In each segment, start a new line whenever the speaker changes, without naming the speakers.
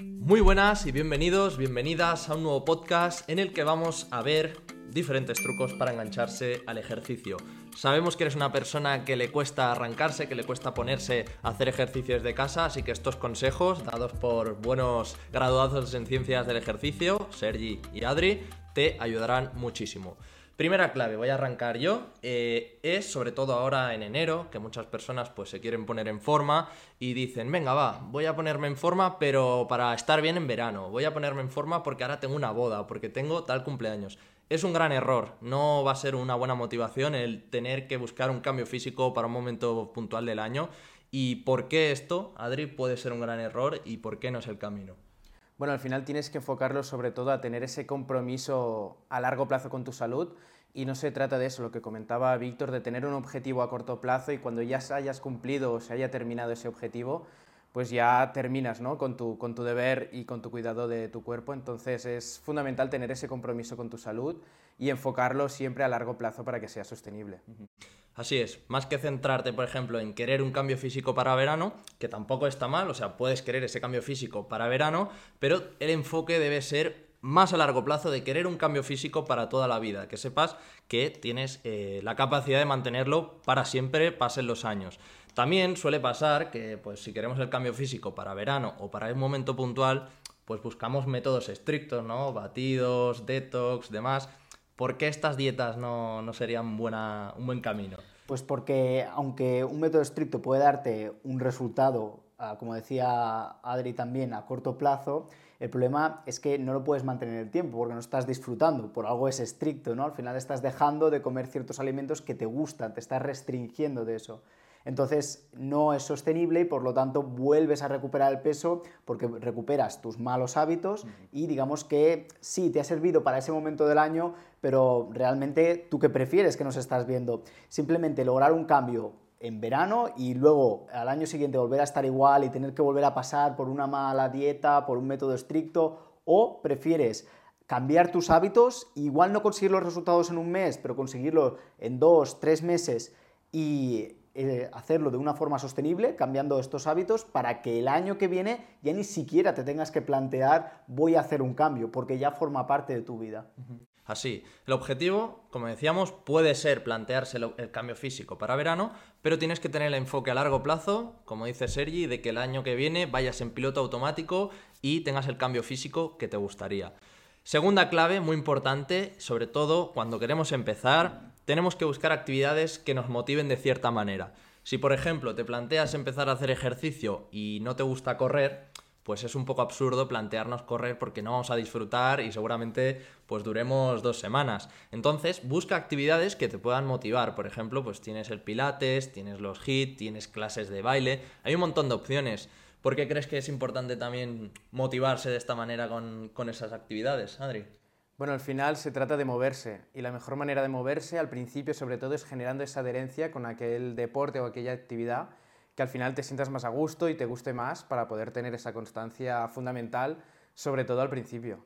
Muy buenas y bienvenidos, bienvenidas a un nuevo podcast en el que vamos a ver diferentes trucos para engancharse al ejercicio. Sabemos que eres una persona que le cuesta arrancarse, que le cuesta ponerse a hacer ejercicios de casa, así que estos consejos, dados por buenos graduados en ciencias del ejercicio, Sergi y Adri, te ayudarán muchísimo. Primera clave, voy a arrancar yo, eh, es sobre todo ahora en enero, que muchas personas pues se quieren poner en forma y dicen, venga va, voy a ponerme en forma pero para estar bien en verano, voy a ponerme en forma porque ahora tengo una boda, porque tengo tal cumpleaños. Es un gran error, no va a ser una buena motivación el tener que buscar un cambio físico para un momento puntual del año. ¿Y por qué esto, Adri, puede ser un gran error y por qué no es el camino?
Bueno, al final tienes que enfocarlo sobre todo a tener ese compromiso a largo plazo con tu salud y no se trata de eso, lo que comentaba Víctor, de tener un objetivo a corto plazo y cuando ya hayas cumplido o se haya terminado ese objetivo, pues ya terminas ¿no? con, tu, con tu deber y con tu cuidado de tu cuerpo. Entonces es fundamental tener ese compromiso con tu salud y enfocarlo siempre a largo plazo para que sea sostenible.
Así es, más que centrarte, por ejemplo, en querer un cambio físico para verano, que tampoco está mal, o sea, puedes querer ese cambio físico para verano, pero el enfoque debe ser más a largo plazo de querer un cambio físico para toda la vida, que sepas que tienes eh, la capacidad de mantenerlo para siempre, pasen los años. También suele pasar que, pues, si queremos el cambio físico para verano o para un momento puntual, pues buscamos métodos estrictos, ¿no? Batidos, detox, demás ¿Por qué estas dietas no, serían buena, un buen camino?
Pues porque aunque un método estricto puede darte un resultado, ah, como decía Adri también, a corto plazo, el problema es que no lo puedes mantener en el tiempo porque no estás disfrutando, por algo es estricto, ¿no? Al final estás dejando de comer ciertos alimentos que te gustan, te estás restringiendo de eso entonces no es sostenible y por lo tanto vuelves a recuperar el peso porque recuperas tus malos hábitos y digamos que sí, te ha servido para ese momento del año, pero realmente tú qué prefieres que nos estás viendo. Simplemente lograr un cambio en verano y luego al año siguiente volver a estar igual y tener que volver a pasar por una mala dieta, por un método estricto, o prefieres cambiar tus hábitos, igual no conseguir los resultados en un mes, pero conseguirlo en dos, tres meses y eh, hacerlo de una forma sostenible, cambiando estos hábitos, para que el año que viene ya ni siquiera te tengas que plantear voy a hacer un cambio, porque ya forma parte de tu vida.
Así, el objetivo, como decíamos, puede ser plantearse el cambio físico para verano, pero tienes que tener el enfoque a largo plazo, como dice Sergi, de que el año que viene vayas en piloto automático y tengas el cambio físico que te gustaría. Segunda clave, muy importante, sobre todo cuando queremos empezar, tenemos que buscar actividades que nos motiven de cierta manera. Si, por ejemplo, te planteas empezar a hacer ejercicio y no te gusta correr, pues es un poco absurdo plantearnos correr porque no vamos a disfrutar y seguramente pues duremos dos semanas. Entonces, busca actividades que te puedan motivar. Por ejemplo, pues tienes el pilates, tienes los HIIT, tienes clases de baile, hay un montón de opciones. ¿Por qué crees que es importante también motivarse de esta manera con, con esas actividades, Adri?
Bueno, al final se trata de moverse y la mejor manera de moverse al principio sobre todo es generando esa adherencia con aquel deporte o aquella actividad que al final te sientas más a gusto y te guste más para poder tener esa constancia fundamental, sobre todo al principio.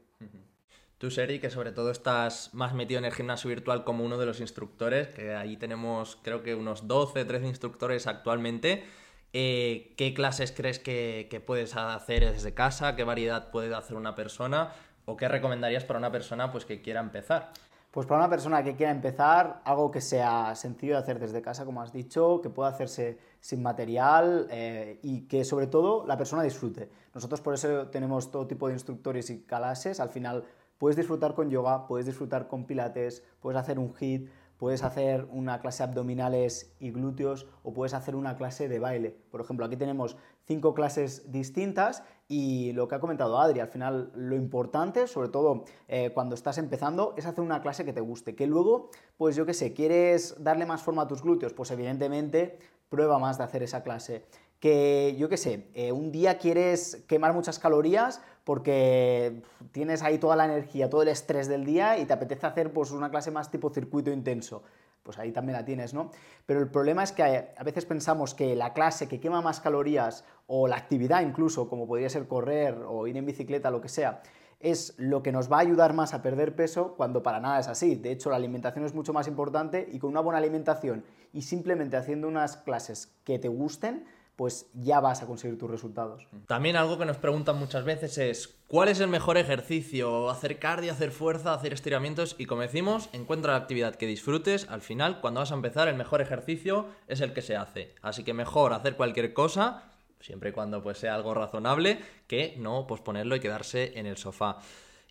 Tú, Seri, que sobre todo estás más metido en el gimnasio virtual como uno de los instructores, que ahí tenemos creo que unos 12, 13 instructores actualmente. Eh, ¿Qué clases crees que, que puedes hacer desde casa? ¿Qué variedad puede hacer una persona? ¿O qué recomendarías para una persona pues, que quiera empezar?
Pues para una persona que quiera empezar, algo que sea sencillo de hacer desde casa, como has dicho, que pueda hacerse sin material eh, y que sobre todo la persona disfrute. Nosotros por eso tenemos todo tipo de instructores y clases. Al final puedes disfrutar con yoga, puedes disfrutar con pilates, puedes hacer un hit, puedes hacer una clase abdominales y glúteos o puedes hacer una clase de baile. Por ejemplo, aquí tenemos cinco clases distintas y lo que ha comentado Adri, al final lo importante, sobre todo eh, cuando estás empezando, es hacer una clase que te guste, que luego, pues yo qué sé, quieres darle más forma a tus glúteos, pues evidentemente prueba más de hacer esa clase que yo qué sé, eh, un día quieres quemar muchas calorías porque tienes ahí toda la energía, todo el estrés del día y te apetece hacer pues una clase más tipo circuito intenso. Pues ahí también la tienes, ¿no? Pero el problema es que a veces pensamos que la clase que quema más calorías o la actividad incluso, como podría ser correr o ir en bicicleta, lo que sea, es lo que nos va a ayudar más a perder peso cuando para nada es así. De hecho, la alimentación es mucho más importante y con una buena alimentación y simplemente haciendo unas clases que te gusten, pues ya vas a conseguir tus resultados.
También algo que nos preguntan muchas veces es ¿cuál es el mejor ejercicio? Hacer cardio, hacer fuerza, hacer estiramientos y como decimos, encuentra la actividad que disfrutes. Al final, cuando vas a empezar, el mejor ejercicio es el que se hace. Así que mejor hacer cualquier cosa siempre y cuando pues, sea algo razonable, que no posponerlo y quedarse en el sofá.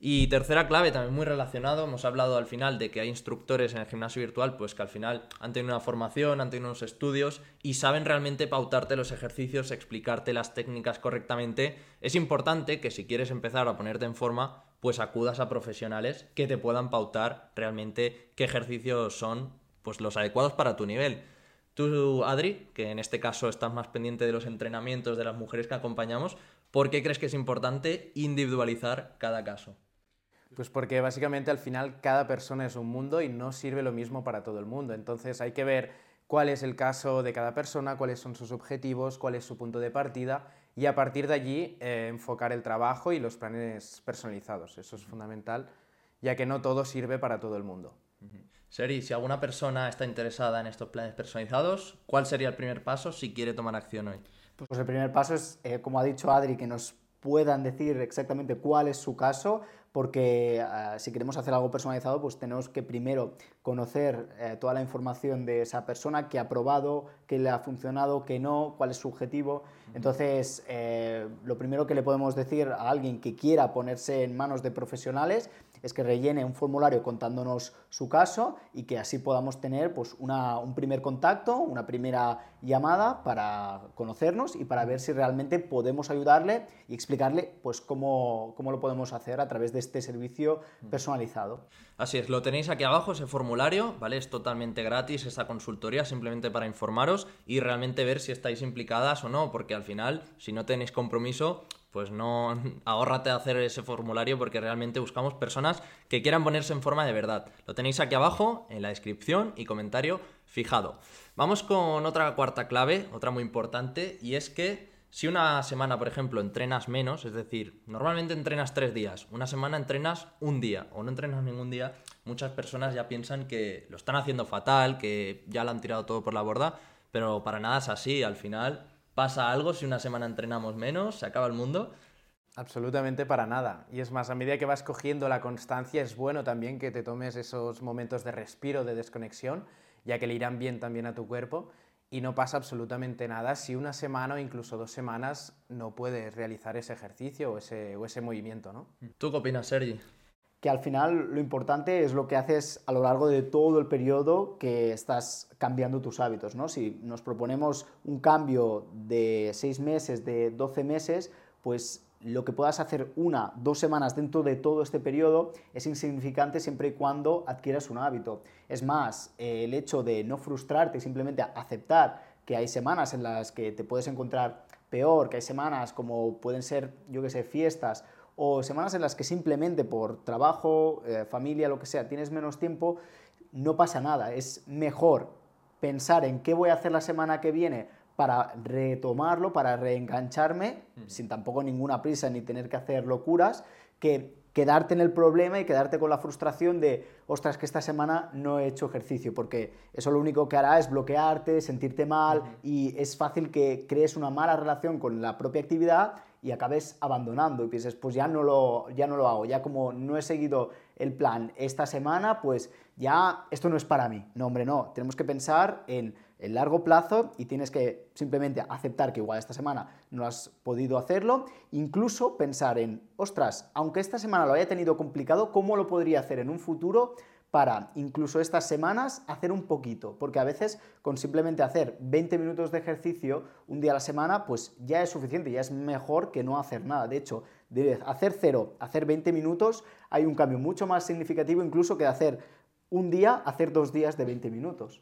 Y tercera clave, también muy relacionado, hemos hablado al final de que hay instructores en el gimnasio virtual, pues que al final han tenido una formación, han tenido unos estudios y saben realmente pautarte los ejercicios, explicarte las técnicas correctamente. Es importante que si quieres empezar a ponerte en forma, pues acudas a profesionales que te puedan pautar realmente qué ejercicios son pues los adecuados para tu nivel. Tú, Adri, que en este caso estás más pendiente de los entrenamientos de las mujeres que acompañamos, ¿por qué crees que es importante individualizar cada caso?
Pues porque básicamente al final cada persona es un mundo y no sirve lo mismo para todo el mundo. Entonces hay que ver cuál es el caso de cada persona, cuáles son sus objetivos, cuál es su punto de partida y a partir de allí eh, enfocar el trabajo y los planes personalizados. Eso es fundamental, ya que no todo sirve para todo el mundo.
Seri, si alguna persona está interesada en estos planes personalizados, ¿cuál sería el primer paso si quiere tomar acción hoy?
Pues el primer paso es, eh, como ha dicho Adri, que nos puedan decir exactamente cuál es su caso, porque ah, si queremos hacer algo personalizado, pues tenemos que primero conocer eh, toda la información de esa persona, que ha probado, qué le ha funcionado, qué no, cuál es su objetivo. Entonces, eh, lo primero que le podemos decir a alguien que quiera ponerse en manos de profesionales es que rellene un formulario contándonos su caso y que así podamos tener pues, un primer contacto, una primera llamada para conocernos y para ver si realmente podemos ayudarle y explicarle pues, cómo, cómo lo podemos hacer a través de este servicio personalizado.
Así es, lo tenéis aquí abajo, ese formulario, ¿vale? Es totalmente gratis esta consultoría, simplemente para informaros y realmente ver si estáis implicadas o no, porque al final, si no tenéis compromiso, pues no, ahórrate hacer ese formulario porque realmente buscamos personas que quieran ponerse en forma de verdad. Lo tenéis aquí abajo en la descripción y comentario fijado. Vamos con otra cuarta clave, otra muy importante, y es que si una semana, por ejemplo, entrenas menos, es decir, normalmente entrenas tres días, una semana entrenas un día o no entrenas ningún día, muchas personas ya piensan que lo están haciendo fatal, que ya lo han tirado todo por la borda, pero para nada es así. Al final pasa algo si una semana entrenamos menos, se acaba el mundo.
Absolutamente para nada. Y es más, a medida que vas cogiendo la constancia, es bueno también que te tomes esos momentos de respiro, de desconexión, ya que le irán bien también a tu cuerpo y no pasa absolutamente nada si una semana o incluso dos semanas no puedes realizar ese ejercicio o ese, o ese movimiento, ¿no?
¿Tú qué opinas, Sergi?
Que al final lo importante es lo que haces a lo largo de todo el periodo que estás cambiando tus hábitos, ¿no? Si nos proponemos un cambio de seis meses, de 12 meses, pues lo que puedas hacer una, dos semanas dentro de todo este periodo es insignificante siempre y cuando adquieras un hábito. Es más, el hecho de no frustrarte y simplemente aceptar que hay semanas en las que te puedes encontrar peor, que hay semanas como pueden ser, yo que sé, fiestas o semanas en las que simplemente por trabajo, eh, familia, lo que sea, tienes menos tiempo, no pasa nada. Es mejor pensar en qué voy a hacer la semana que viene para retomarlo, para reengancharme, sin tampoco ninguna prisa ni tener que hacer locuras, que quedarte en el problema y quedarte con la frustración de, ostras, que esta semana no he hecho ejercicio, porque eso lo único que hará es bloquearte, sentirte mal y es fácil que crees una mala relación con la propia actividad y acabes abandonando y pienses, pues ya no lo, ya no lo hago, ya como no he seguido el plan esta semana, pues ya esto no es para mí. No, hombre, no, tenemos que pensar en el largo plazo y tienes que simplemente aceptar que igual esta semana no has podido hacerlo, incluso pensar en, ostras, aunque esta semana lo haya tenido complicado, ¿cómo lo podría hacer en un futuro para incluso estas semanas hacer un poquito, porque a veces con simplemente hacer 20 minutos de ejercicio un día a la semana, pues ya es suficiente, ya es mejor que no hacer nada. De hecho, hacer cero, hacer 20 minutos, hay un cambio mucho más significativo incluso que de hacer un día hacer dos días de 20 minutos.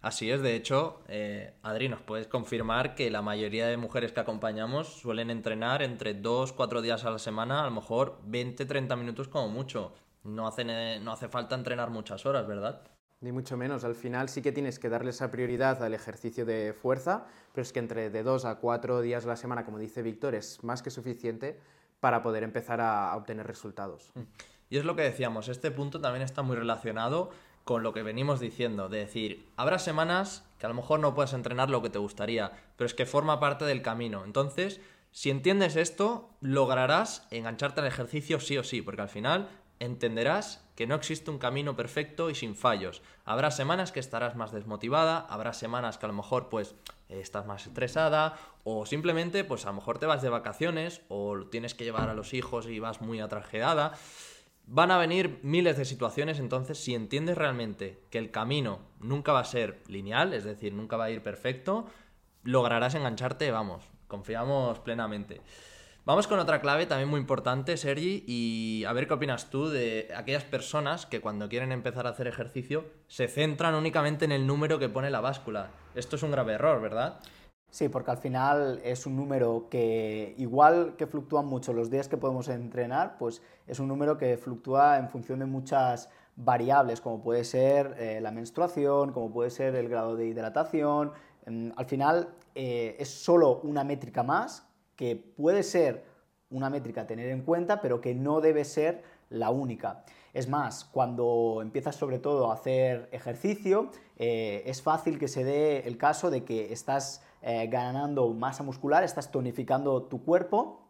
Así es, de hecho, eh, Adri, nos puedes confirmar que la mayoría de mujeres que acompañamos suelen entrenar entre dos, cuatro días a la semana, a lo mejor 20, 30 minutos como mucho. No hace, no hace falta entrenar muchas horas, ¿verdad?
Ni mucho menos. Al final sí que tienes que darle esa prioridad al ejercicio de fuerza, pero es que entre de dos a cuatro días a la semana, como dice Víctor, es más que suficiente para poder empezar a obtener resultados.
Y es lo que decíamos, este punto también está muy relacionado con lo que venimos diciendo, de decir, habrá semanas que a lo mejor no puedas entrenar lo que te gustaría, pero es que forma parte del camino. Entonces, si entiendes esto, lograrás engancharte al ejercicio sí o sí, porque al final entenderás que no existe un camino perfecto y sin fallos. Habrá semanas que estarás más desmotivada, habrá semanas que a lo mejor pues estás más estresada o simplemente pues a lo mejor te vas de vacaciones o tienes que llevar a los hijos y vas muy atrajeada. Van a venir miles de situaciones, entonces si entiendes realmente que el camino nunca va a ser lineal, es decir, nunca va a ir perfecto, lograrás engancharte, vamos, confiamos plenamente. Vamos con otra clave también muy importante, Sergi, y a ver qué opinas tú de aquellas personas que cuando quieren empezar a hacer ejercicio se centran únicamente en el número que pone la báscula. Esto es un grave error, ¿verdad?
Sí, porque al final es un número que, igual que fluctúan mucho los días que podemos entrenar, pues es un número que fluctúa en función de muchas variables, como puede ser eh, la menstruación, como puede ser el grado de hidratación. Mm, al final eh, es solo una métrica más que puede ser una métrica a tener en cuenta, pero que no debe ser la única. Es más, cuando empiezas sobre todo a hacer ejercicio, eh, es fácil que se dé el caso de que estás eh, ganando masa muscular, estás tonificando tu cuerpo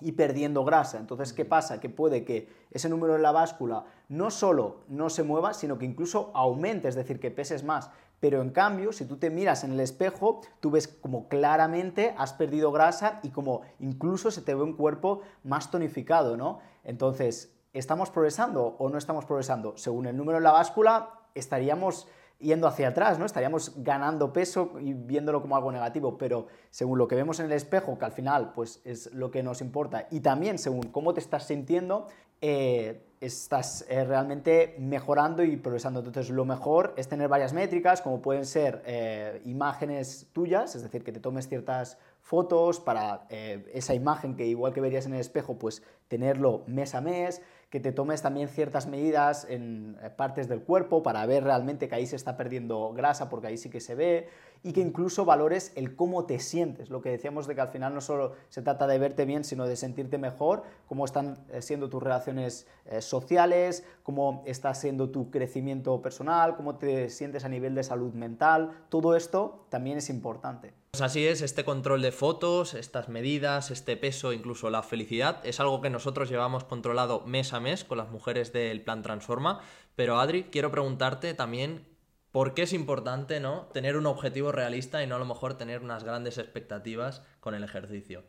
y perdiendo grasa. Entonces, ¿qué pasa? Que puede que ese número en la báscula no solo no se mueva, sino que incluso aumente, es decir, que peses más. Pero en cambio, si tú te miras en el espejo, tú ves como claramente has perdido grasa y como incluso se te ve un cuerpo más tonificado, ¿no? Entonces, ¿estamos progresando o no estamos progresando? Según el número en la báscula, estaríamos yendo hacia atrás, ¿no? Estaríamos ganando peso y viéndolo como algo negativo, pero según lo que vemos en el espejo, que al final pues es lo que nos importa, y también según cómo te estás sintiendo, eh, estás eh, realmente mejorando y progresando. Entonces, lo mejor es tener varias métricas, como pueden ser eh, imágenes tuyas, es decir, que te tomes ciertas fotos para esa imagen que igual que verías en el espejo, pues tenerlo mes a mes, que te tomes también ciertas medidas en eh, partes del cuerpo para ver realmente que ahí se está perdiendo grasa, porque ahí sí que se ve, y que incluso valores el cómo te sientes, lo que decíamos de que al final no solo se trata de verte bien, sino de sentirte mejor, cómo están eh, siendo tus relaciones eh, sociales, cómo está siendo tu crecimiento personal, cómo te sientes a nivel de salud mental, todo esto también es importante.
Pues así es, este control de fotos, estas medidas, este peso, incluso la felicidad, es algo que nosotros llevamos controlado mes a mes con las mujeres del plan Transforma. Pero Adri, quiero preguntarte también por qué es importante ¿no? tener un objetivo realista y no a lo mejor tener unas grandes expectativas con el ejercicio.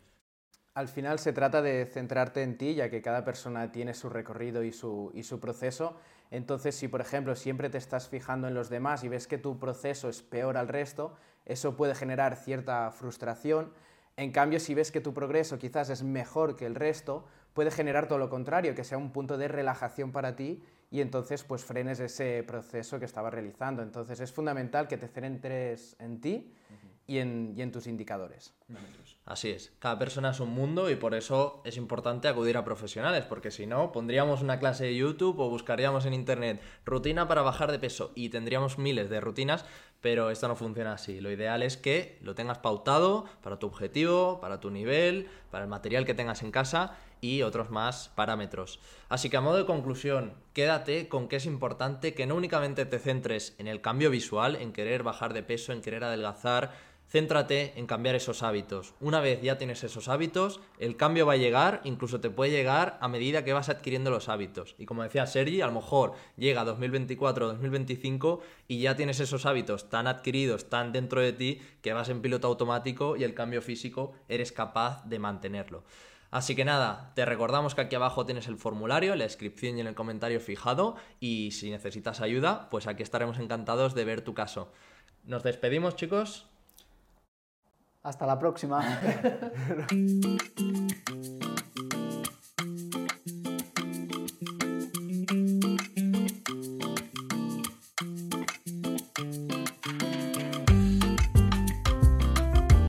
Al final se trata de centrarte en ti, ya que cada persona tiene su recorrido y su, y su proceso. Entonces, si por ejemplo siempre te estás fijando en los demás y ves que tu proceso es peor al resto, eso puede generar cierta frustración. En cambio, si ves que tu progreso quizás es mejor que el resto, puede generar todo lo contrario, que sea un punto de relajación para ti y entonces pues frenes ese proceso que estabas realizando. Entonces es fundamental que te centres en ti y, en, y en tus indicadores.
Así es, cada persona es un mundo y por eso es importante acudir a profesionales, porque si no, pondríamos una clase de YouTube o buscaríamos en Internet rutina para bajar de peso y tendríamos miles de rutinas, pero esto no funciona así. Lo ideal es que lo tengas pautado para tu objetivo, para tu nivel, para el material que tengas en casa y otros más parámetros. Así que a modo de conclusión, quédate con que es importante que no únicamente te centres en el cambio visual, en querer bajar de peso, en querer adelgazar, Céntrate en cambiar esos hábitos. Una vez ya tienes esos hábitos, el cambio va a llegar, incluso te puede llegar a medida que vas adquiriendo los hábitos. Y como decía Sergi, a lo mejor llega 2024 o 2025 y ya tienes esos hábitos tan adquiridos, tan dentro de ti, que vas en piloto automático y el cambio físico eres capaz de mantenerlo. Así que nada, te recordamos que aquí abajo tienes el formulario, la descripción y en el comentario fijado y si necesitas ayuda, pues aquí estaremos encantados de ver tu caso. Nos despedimos chicos.
Hasta la próxima.